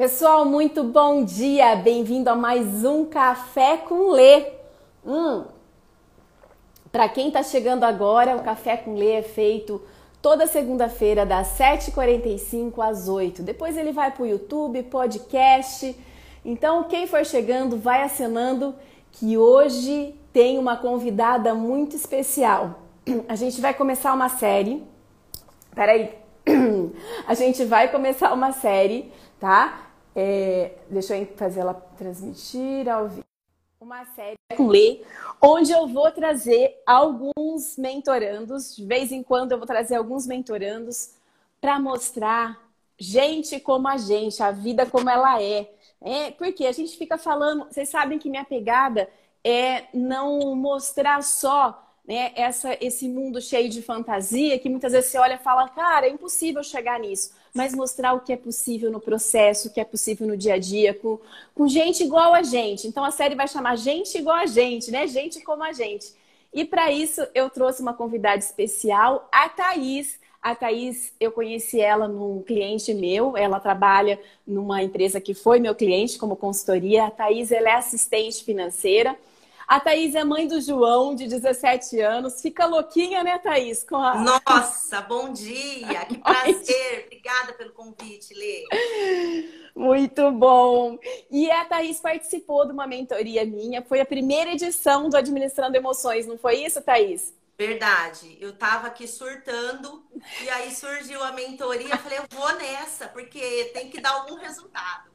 Pessoal, muito bom dia! Bem-vindo a mais um Café com Lê. Hum. Para quem está chegando agora, o Café com Lê é feito toda segunda-feira, das 7h45 às 8 Depois ele vai para o YouTube, podcast. Então, quem for chegando, vai acenando que hoje tem uma convidada muito especial. A gente vai começar uma série. Peraí. A gente vai começar uma série, tá? É, deixa eu fazer ela transmitir ao vivo. Uma série Lê, onde eu vou trazer alguns mentorandos, de vez em quando eu vou trazer alguns mentorandos para mostrar gente como a gente, a vida como ela é. é. Porque a gente fica falando, vocês sabem que minha pegada é não mostrar só né, essa, esse mundo cheio de fantasia que muitas vezes você olha e fala, cara, é impossível chegar nisso. Mas mostrar o que é possível no processo, o que é possível no dia a dia, com, com gente igual a gente. Então a série vai chamar Gente Igual a Gente, né? Gente como a gente. E para isso eu trouxe uma convidada especial, a Thaís. A Thaís, eu conheci ela num cliente meu, ela trabalha numa empresa que foi meu cliente como consultoria. A Thaís, ela é assistente financeira. A Thaís é mãe do João, de 17 anos. Fica louquinha, né, Thaís? Com a... Nossa, bom dia! Que prazer! Obrigada pelo convite, Lê. Muito bom! E a Thaís participou de uma mentoria minha. Foi a primeira edição do Administrando Emoções, não foi isso, Thaís? Verdade. Eu tava aqui surtando e aí surgiu a mentoria. Eu falei, eu vou nessa, porque tem que dar algum resultado.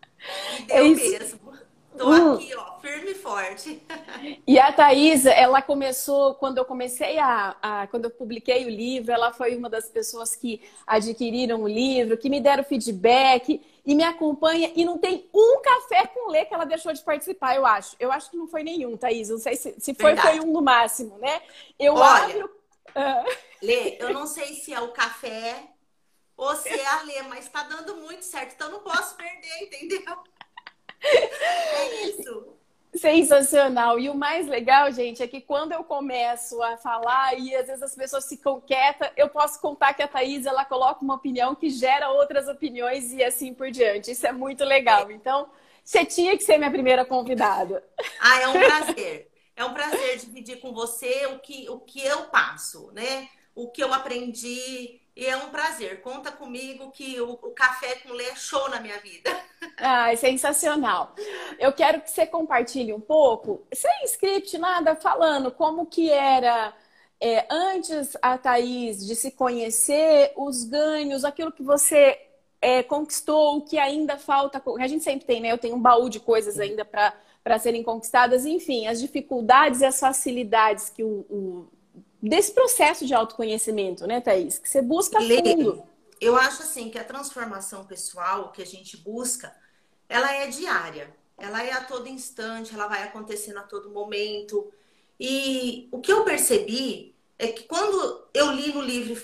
E deu é mesmo. Tô uh. aqui, ó, firme e forte. E a Thaisa, ela começou, quando eu comecei a, a, Quando eu publiquei o livro, ela foi uma das pessoas que adquiriram o livro, que me deram feedback e me acompanha. E não tem um café com Lê que ela deixou de participar, eu acho. Eu acho que não foi nenhum, Thaís. Não sei se, se foi, Verdade. foi um no máximo, né? Eu Olha, abro. Uh... Lê, eu não sei se é o café ou se é a Lê, mas tá dando muito certo, então não posso perder, entendeu? É isso. Sensacional. E o mais legal, gente, é que quando eu começo a falar e às vezes as pessoas ficam quietas, eu posso contar que a Thaís ela coloca uma opinião que gera outras opiniões e assim por diante. Isso é muito legal. Então, você tinha que ser minha primeira convidada. Ah, é um prazer. É um prazer dividir com você o que, o que eu passo, né? O que eu aprendi, e é um prazer. Conta comigo que o, o café com lê é show na minha vida. Ah, sensacional. Eu quero que você compartilhe um pouco, sem script, nada, falando como que era é, antes a Thaís de se conhecer, os ganhos, aquilo que você é, conquistou, o que ainda falta. A gente sempre tem, né? Eu tenho um baú de coisas ainda para serem conquistadas, enfim, as dificuldades e as facilidades que o, o desse processo de autoconhecimento, né, Thaís? Que você busca fundo. Eu acho assim que a transformação pessoal que a gente busca, ela é diária. Ela é a todo instante, ela vai acontecendo a todo momento. E o que eu percebi é que quando eu li no livro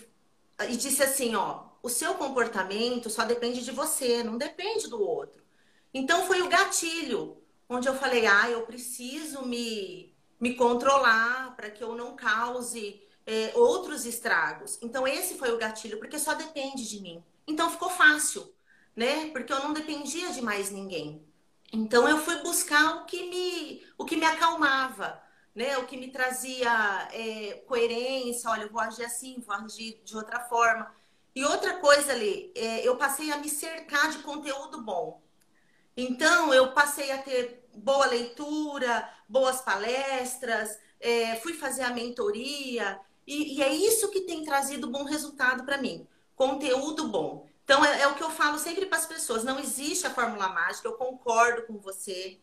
e disse assim, ó, o seu comportamento só depende de você, não depende do outro. Então foi o gatilho onde eu falei, ah, eu preciso me me controlar para que eu não cause é, outros estragos. Então, esse foi o gatilho, porque só depende de mim. Então, ficou fácil, né? Porque eu não dependia de mais ninguém. Então, eu fui buscar o que me, o que me acalmava, né? O que me trazia é, coerência. Olha, eu vou agir assim, vou agir de outra forma. E outra coisa ali, é, eu passei a me cercar de conteúdo bom. Então, eu passei a ter boa leitura, boas palestras, é, fui fazer a mentoria, e, e, é isso que tem trazido bom resultado para mim. Conteúdo bom. Então, é, é o que eu falo sempre para as pessoas: não existe a fórmula mágica, eu concordo com você.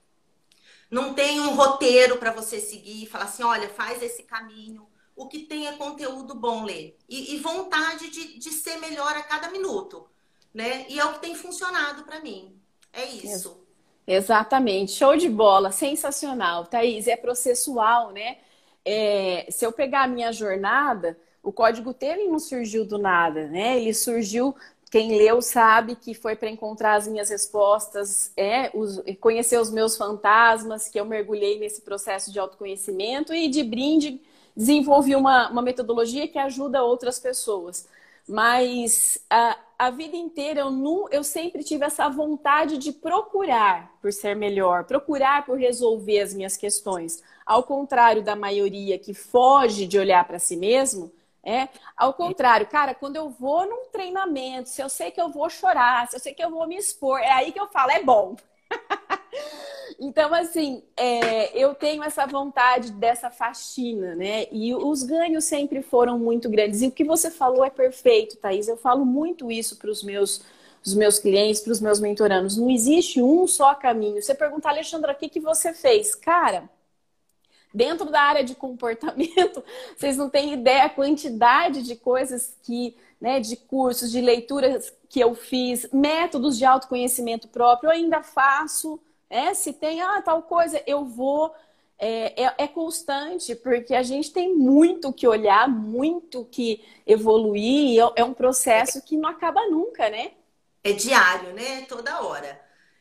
Não tem um roteiro para você seguir e falar assim: olha, faz esse caminho. O que tem é conteúdo bom, ler. E, e vontade de, de ser melhor a cada minuto. Né? E é o que tem funcionado para mim. É isso. Exatamente. Show de bola. Sensacional. Thaís, é processual, né? É, se eu pegar a minha jornada, o código T ele não surgiu do nada, né? Ele surgiu, quem leu sabe que foi para encontrar as minhas respostas, é, os, conhecer os meus fantasmas, que eu mergulhei nesse processo de autoconhecimento e de brinde desenvolvi uma, uma metodologia que ajuda outras pessoas. Mas a, a vida inteira eu, não, eu sempre tive essa vontade de procurar por ser melhor, procurar por resolver as minhas questões. Ao contrário da maioria que foge de olhar para si mesmo, é, ao contrário, cara, quando eu vou num treinamento, se eu sei que eu vou chorar, se eu sei que eu vou me expor, é aí que eu falo, é bom. então, assim, é, eu tenho essa vontade dessa faxina, né? E os ganhos sempre foram muito grandes. E o que você falou é perfeito, Thaís. Eu falo muito isso para os meus, os meus clientes, para os meus mentorandos. Não existe um só caminho. Você pergunta, Alexandra, o que, que você fez? Cara, dentro da área de comportamento, vocês não têm ideia a quantidade de coisas que, né, de cursos, de leituras que eu fiz, métodos de autoconhecimento próprio, eu ainda faço. É, se tem ah, tal coisa, eu vou. É, é, é, constante, porque a gente tem muito que olhar, muito que evoluir, é, é um processo que não acaba nunca, né? É diário, né? Toda hora.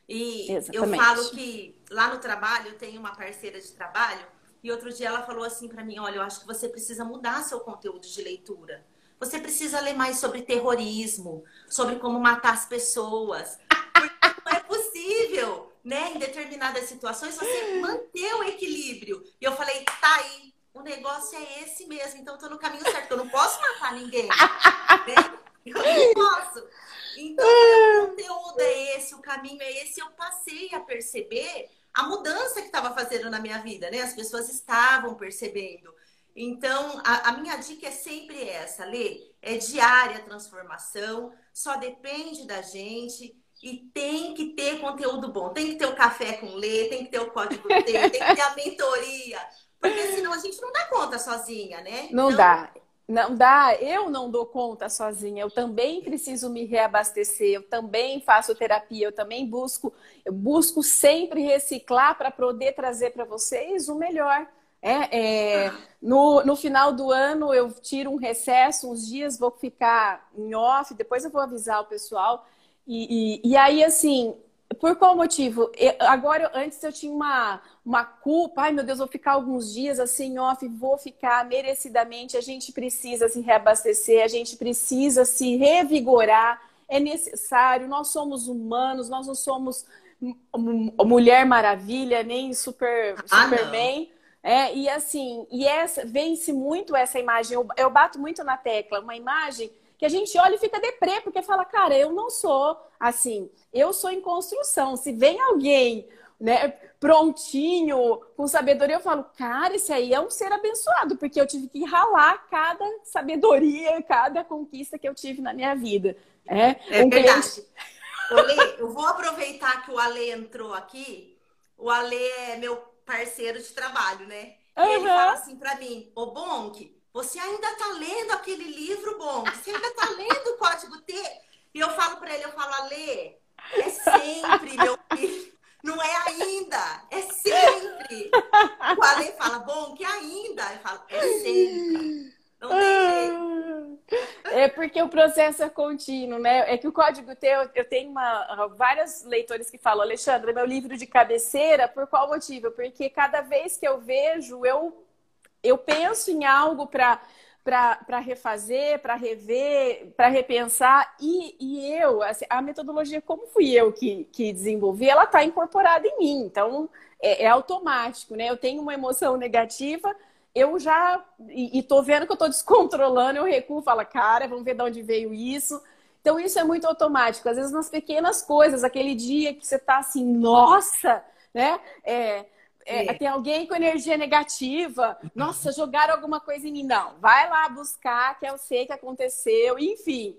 E Exatamente. eu falo que lá no trabalho eu tenho uma parceira de trabalho e outro dia ela falou assim para mim: Olha, eu acho que você precisa mudar seu conteúdo de leitura. Você precisa ler mais sobre terrorismo, sobre como matar as pessoas. Porque não é possível, né, em determinadas situações, você manter o equilíbrio. E eu falei: Tá aí, o negócio é esse mesmo. Então eu tô no caminho certo, eu não posso matar ninguém. né? Eu não posso. Então, o conteúdo é esse, o caminho é esse. Eu passei a perceber a mudança que estava fazendo na minha vida, né? As pessoas estavam percebendo. Então, a, a, minha dica é sempre essa, Lê. É diária a transformação, só depende da gente e tem que ter conteúdo bom. Tem que ter o café com Lê, tem que ter o código T, tem que ter a mentoria. Porque senão a gente não dá conta sozinha, né? Não então, dá. Não dá, eu não dou conta sozinha, eu também preciso me reabastecer, eu também faço terapia, eu também busco, eu busco sempre reciclar para poder trazer para vocês o melhor. É, é, no, no final do ano eu tiro um recesso, uns dias vou ficar em off, depois eu vou avisar o pessoal. E, e, e aí, assim, por qual motivo? Eu, agora, antes eu tinha uma, uma culpa, ai meu Deus, vou ficar alguns dias assim off, vou ficar merecidamente. A gente precisa se reabastecer, a gente precisa se revigorar, é necessário. Nós somos humanos, nós não somos Mulher Maravilha, nem Super, ah, Superman. É, e assim, e essa vence muito essa imagem. Eu, eu bato muito na tecla, uma imagem que a gente olha e fica deprê, porque fala, cara, eu não sou assim, eu sou em construção. Se vem alguém né, prontinho, com sabedoria, eu falo, cara, esse aí é um ser abençoado, porque eu tive que ralar cada sabedoria, cada conquista que eu tive na minha vida. É, é um verdade. Cliente... Olê, eu vou aproveitar que o Ale entrou aqui. O Ale é meu parceiro de trabalho, né? E uhum. ele fala assim para mim, ô Bonk, você ainda tá lendo aquele livro, Bonk? Você ainda tá lendo o Código T? E eu falo para ele, eu falo, Ale, é sempre, meu filho. Não é ainda, é sempre. O Ale fala, bom, que ainda? Eu falo, é sempre. Não tem. É porque o processo é contínuo, né? É que o código T, eu tenho uma, leitores que falam, Alexandre, meu livro de cabeceira, por qual motivo? Porque cada vez que eu vejo, eu, eu penso em algo para para refazer, para rever, para repensar. E, e eu, assim, a metodologia, como fui eu que, que desenvolvi, ela está incorporada em mim. Então, é, é, automático, né? Eu tenho uma emoção negativa, eu já. E, estou vendo que eu estou descontrolando, eu recuo, falo, cara, vamos ver de onde veio isso. Então, isso é muito automático. Às vezes, nas pequenas coisas, aquele dia que você está assim, nossa, né? É, é, tem alguém com energia negativa, nossa, jogaram alguma coisa em mim. Não, vai lá buscar, que eu sei que aconteceu, enfim.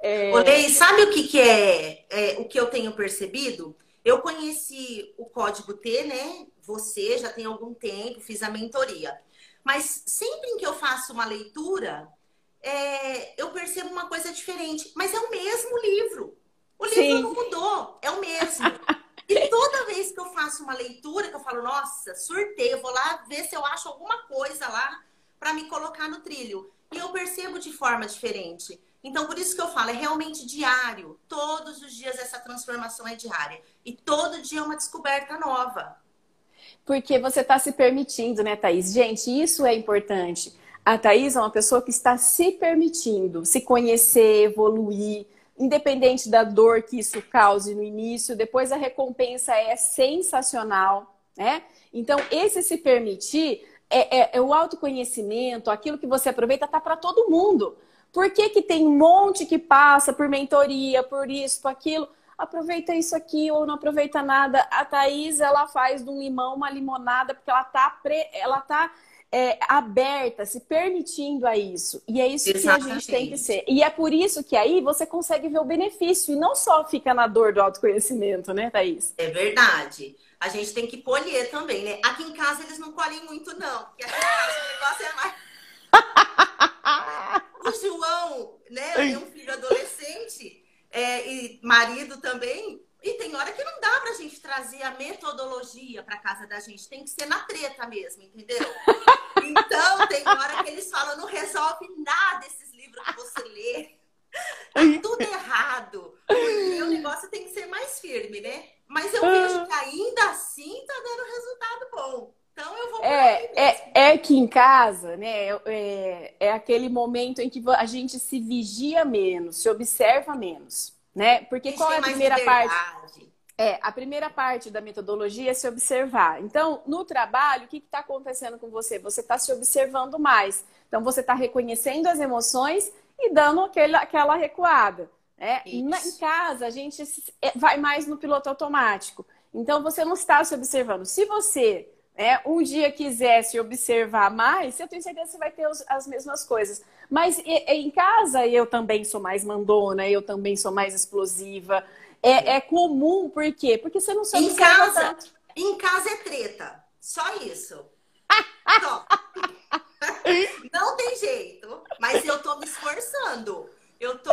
É... Olê, sabe o que, que é, é, o que eu tenho percebido? Eu conheci o código T, né? Você já tem algum tempo, fiz a mentoria. Mas sempre em que eu faço uma leitura, é, eu percebo uma coisa diferente. Mas é o mesmo livro. O livro Sim. não mudou, é o mesmo. E toda vez que eu faço uma leitura, que eu falo, nossa, surtei, eu vou lá ver se eu acho alguma coisa lá para me colocar no trilho. E eu percebo de forma diferente. Então, por isso que eu falo, é realmente diário. Todos os dias essa transformação é diária. E todo dia é uma descoberta nova. Porque você está se permitindo, né, Thaís? Gente, isso é importante. A Thaís é uma pessoa que está se permitindo se conhecer, evoluir, independente da dor que isso cause no início, depois a recompensa é sensacional, né? Então, esse se permitir é, é, é o autoconhecimento, aquilo que você aproveita, tá para todo mundo. Por que, que tem um monte que passa por mentoria, por isso, por aquilo? Aproveita isso aqui ou não aproveita nada. A Thaís, ela faz de um limão uma limonada porque ela tá, pre... ela tá é, aberta, se permitindo a isso. E é isso Exatamente. que a gente tem que ser. E é por isso que aí você consegue ver o benefício e não só fica na dor do autoconhecimento, né, Thaís? É verdade. A gente tem que colher também, né? Aqui em casa eles não colhem muito, não. Porque aqui em casa o negócio é mais. o João, né? Tem um filho adolescente é, e marido também. E tem hora que não dá pra gente trazer a metodologia pra casa da gente. Tem que ser na treta mesmo, entendeu? Então, tem hora que eles falam, não resolve nada esses livros que você lê. Tá tudo errado. E o negócio tem que ser mais firme, né? Mas eu vejo que ainda assim tá dando resultado bom. Então eu vou é, que em casa, né? É, é aquele momento em que a gente se vigia menos, se observa menos, né? Porque qual é a primeira parte? É, a primeira parte da metodologia é se observar. Então, no trabalho, o que está acontecendo com você? Você está se observando mais. Então, você está reconhecendo as emoções e dando aquele, aquela recuada. Né? Na, em casa, a gente é, vai mais no piloto automático. Então, você não está se observando. Se você né, um dia quiser se observar mais, eu tenho certeza que você vai ter os, as mesmas coisas. Mas e, em casa, eu também sou mais mandona, eu também sou mais explosiva. É, é comum, por quê? Porque você não sabe em casa, tanto. Em casa é treta. Só isso. Só. não tem jeito. Mas eu tô me esforçando. Eu tô,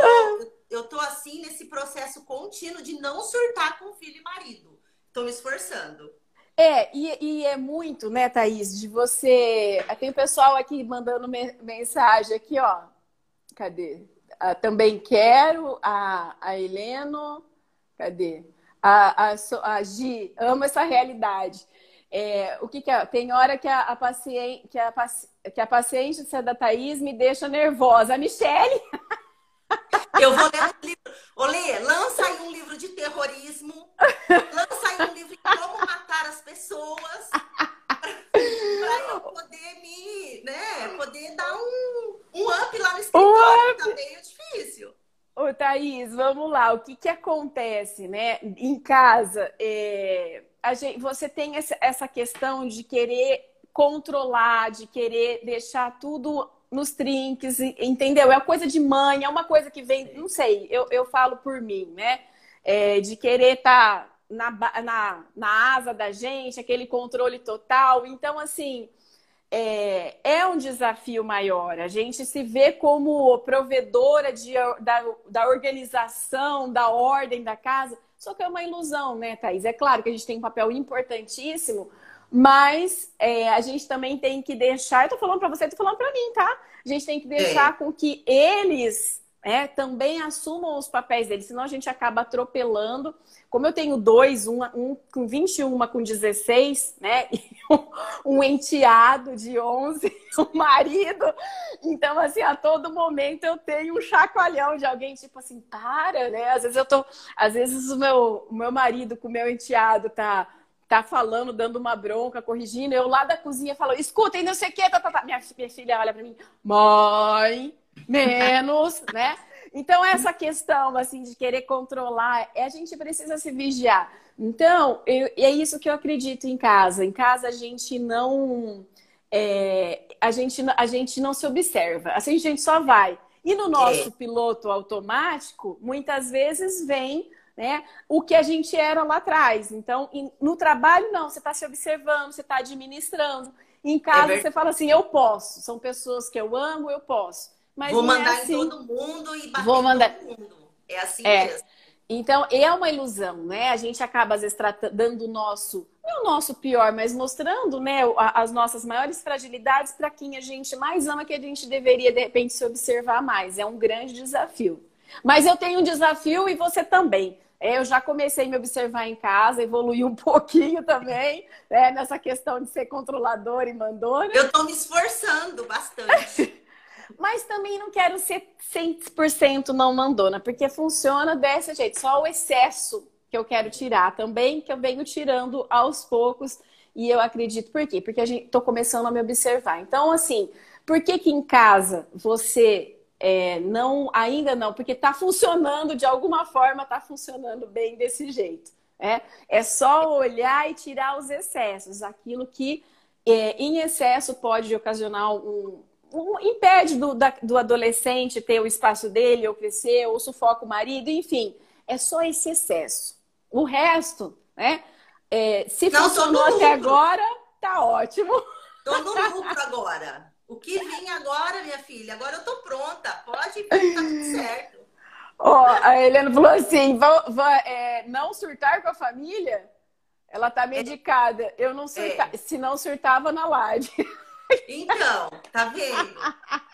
eu tô assim nesse processo contínuo de não surtar com filho e marido. Tô me esforçando. É, e, e, é muito, né, Thaís, de você. Tem pessoal aqui mandando mensagem aqui, ó. Cadê? Ah, também quero, a, a Heleno. Cadê? A, a, a Gi ama essa realidade. É, o que, que é? Tem hora que a, a, paciente, que, a, que a paciente da Thaís me deixa nervosa. A Michelle! Eu vou ler um livro. Olê, lança aí um livro de terrorismo. Lança aí um livro de como matar as pessoas. Para eu poder me, né, poder dar um, um up lá no escritório. Tá meio difícil. Ô, Thaís, vamos lá. O que, que acontece, né? Em casa, é, gente, você tem essa questão de querer controlar, de querer deixar tudo nos trinques, entendeu? É coisa de mãe, é uma coisa que vem, não sei, eu, eu falo por mim, né? É, de querer estar tá na, na, na asa da gente, aquele controle total. Então, assim, é, é um desafio maior. A gente se vê como provedora de, da, da organização, da ordem da casa, só que é uma ilusão, né, Thaís? É claro que a gente tem um papel importantíssimo, mas é, a gente também tem que deixar. Eu tô falando para você, tô falando para mim, tá? A gente tem que deixar é. com que eles é, também assumam os papéis deles, senão a gente acaba atropelando. Como eu tenho dois, um, um com 21, uma com 16, né? E um, um enteado de 11, um marido. Então, assim, a todo momento eu tenho um chacoalhão de alguém, tipo assim, para, né? Às vezes eu tô. Às vezes o meu, o meu marido com o meu enteado tá tá falando, dando uma bronca, corrigindo, eu lá da cozinha falo, escutem, não sei o que, tá, tá, tá. Minha, minha filha olha para mim, mãe, menos, né? Então, essa questão, assim, de querer controlar, é, a gente precisa se vigiar. Então, eu, é isso que eu acredito em casa. Em casa, a gente não... É, a, gente, a gente não se observa. Assim, a gente só vai. E no nosso é. piloto automático, muitas vezes vem né, o que a gente era lá atrás. Então, no trabalho, não, você está se observando, você está administrando. Em casa, é você fala assim, eu posso. São pessoas que eu amo, eu posso. Mas Vou mandar é assim. em todo mundo e bater Vou mandar... todo mundo. É assim é. mesmo. Então, é uma ilusão, né? A gente acaba, às vezes, dando o nosso, não o nosso pior, mas mostrando né, as nossas maiores fragilidades para quem a gente mais ama, que a gente deveria, de repente, se observar mais. É um grande desafio. Mas eu tenho um desafio e você também. É, eu já comecei a me observar em casa, evoluí um pouquinho também, né, nessa questão de ser controladora e mandona. Eu estou me esforçando bastante. Mas também não quero ser 100% não mandona, porque funciona desse jeito. Só o excesso que eu quero tirar também, que eu venho tirando aos poucos. E eu acredito por quê? Porque a gente tô começando a me observar. Então, assim, por que que em casa você é, não, ainda não? Porque tá funcionando de alguma forma, tá funcionando bem desse jeito. É, é só olhar e tirar os excessos, aquilo que é, em excesso pode ocasionar um, um impede do, da, do adolescente ter o espaço dele, ou crescer, ou sufoca o marido, enfim, é só esse excesso. O resto, né? É, se Não, funcionou até agora, tá ótimo. Tô no lucro agora. O que vem agora, minha filha? Agora eu tô pronta. Pode vir, tá tudo certo. Ó, oh, a Helena falou assim: vão, vão, é, não surtar com a família? Ela tá medicada. Eu não surta... É. Se não surtava na laje. Então, tá vendo?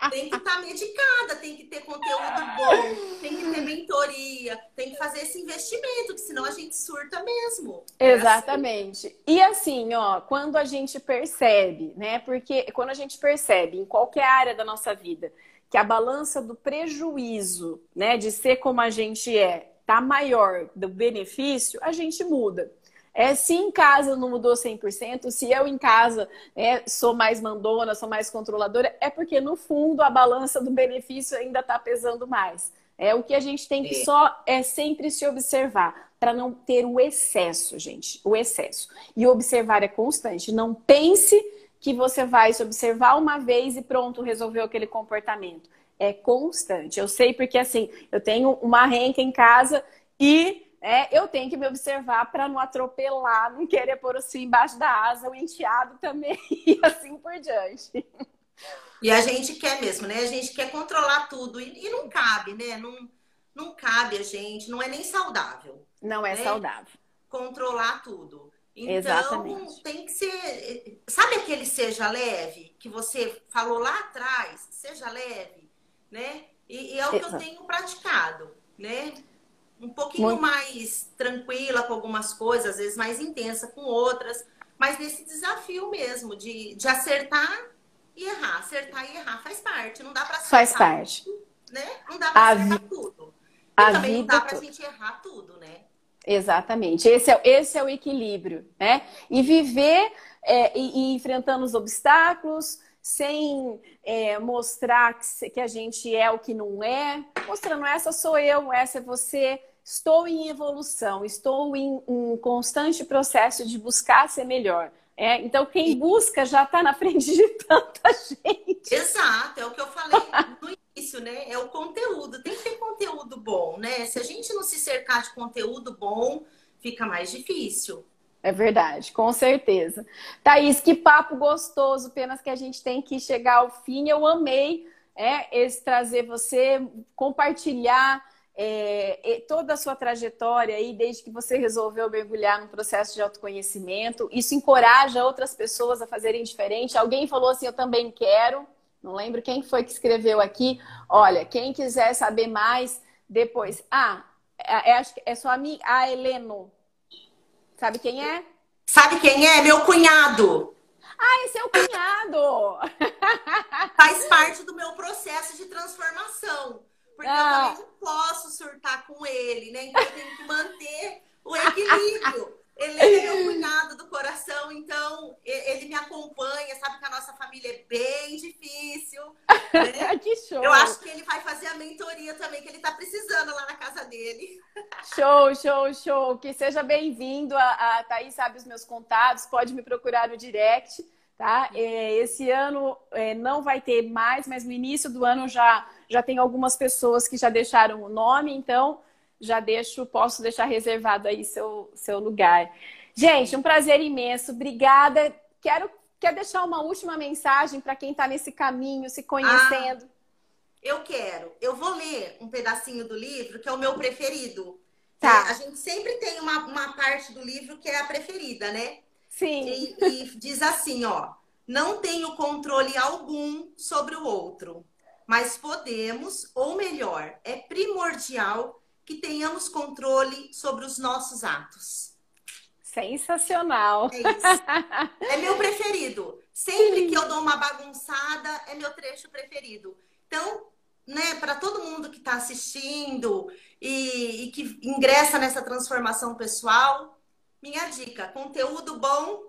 Tem que estar tá medicada, tem que ter conteúdo bom, tem que ter mentoria, tem que fazer esse investimento, que senão a gente surta mesmo. Exatamente. É assim. E assim, ó, quando a gente percebe, né? Porque quando a gente percebe em qualquer área da nossa vida que a balança do prejuízo, né, de ser como a gente é, tá maior do benefício, a gente muda. É, se em casa não mudou 100%, se eu em casa é, sou mais mandona, sou mais controladora, é porque no fundo a balança do benefício ainda está pesando mais. É o que a gente tem que só é sempre se observar para não ter o excesso, gente, o excesso. E observar é constante. Não pense que você vai se observar uma vez e pronto, resolveu aquele comportamento. É constante. Eu sei porque assim, eu tenho uma renca em casa e é, eu tenho que me observar para não atropelar, não querer pôr assim embaixo da asa, o enteado também e assim por diante. E a gente quer mesmo, né? A gente quer controlar tudo e, e não cabe, né? Não, não cabe a gente, não é nem saudável. Não é né? saudável. Controlar tudo. Então, Exatamente. tem que ser. Sabe aquele seja leve que você falou lá atrás? Seja leve, né? E, e é o Exato. que eu tenho praticado, né? Um pouquinho Muito... mais tranquila com algumas coisas, às vezes mais intensa com outras, mas nesse desafio mesmo de, de acertar e errar. Acertar e errar faz parte, não dá para acertar. Faz parte. Né? Não dá para acertar vi... tudo. E a também não dá pra gente errar tudo, né? Exatamente. Esse é, esse é o equilíbrio, né? E viver é, e, e enfrentando os obstáculos, sem é, mostrar que, que, a gente é o que não é, mostrando essa sou eu, essa é você, estou em evolução, estou em um constante processo de buscar ser melhor. É, então, quem busca já está na frente de tanta gente. Exato, é o que eu falei no início, né? É o conteúdo, tem que ter conteúdo bom, né? Se a gente não se cercar de conteúdo bom, fica mais difícil. É verdade, com certeza. Thaís, que papo gostoso, apenas que a gente tem que chegar ao fim. Eu amei é, esse trazer você, compartilhar é, toda a sua trajetória aí, desde que você resolveu mergulhar no processo de autoconhecimento. Isso encoraja outras pessoas a fazerem diferente. Alguém falou assim: Eu também quero. Não lembro quem foi que escreveu aqui. Olha, quem quiser saber mais, depois. Ah, é, é, é sua amiga, a Heleno. Sabe quem é? Sabe quem é? Meu cunhado. Ah, esse é o cunhado! Faz parte do meu processo de transformação. Porque ah. eu também não posso surtar com ele, né? Então eu tenho que manter o equilíbrio. Ele é meu cunhado do coração, então ele me acompanha, sabe que a nossa família é bem difícil. Né? que show! Eu acho que ele vai fazer a mentoria também, que ele tá precisando lá na casa dele. Show, show, show! Que seja bem-vindo. A, a Thaís sabe os meus contatos, pode me procurar no direct. Tá? É, esse ano é, não vai ter mais, mas no início do ano já, já tem algumas pessoas que já deixaram o nome, então já deixo, posso deixar reservado aí seu, seu lugar. Gente, um prazer imenso, obrigada. Quero quer deixar uma última mensagem para quem está nesse caminho, se conhecendo. Ah, eu quero. Eu vou ler um pedacinho do livro que é o meu preferido. Tá. É, a gente sempre tem uma, uma parte do livro que é a preferida, né? Sim. E, e diz assim, ó, não tenho controle algum sobre o outro, mas podemos, ou melhor, é primordial que tenhamos controle sobre os nossos atos. Sensacional. É isso. É meu preferido. Sempre que eu dou uma bagunçada, é meu trecho preferido. Então, né, para todo mundo que está assistindo e, e que ingressa nessa transformação pessoal, minha dica: conteúdo bom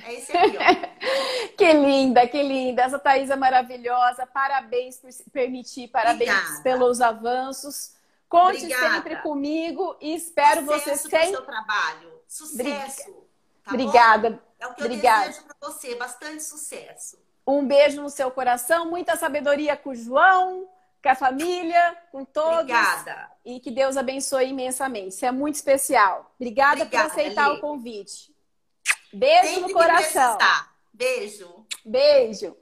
é esse aqui, ó. que linda, que linda. Essa Thaís é maravilhosa. Parabéns por se permitir, parabéns Obrigada. pelos avanços. Conte Obrigada. sempre comigo e espero Sucesso você sempre. seu trabalho. Sucesso. Tá Obrigada. Bom? É o que eu Obrigada. desejo para você. Bastante sucesso. Um beijo no seu coração, muita sabedoria com o João, com a família, com todos. Obrigada. E que Deus abençoe imensamente. Isso é muito especial. Obrigada, Obrigada por aceitar o convite. Beijo Sempre no coração. Beijo. Beijo.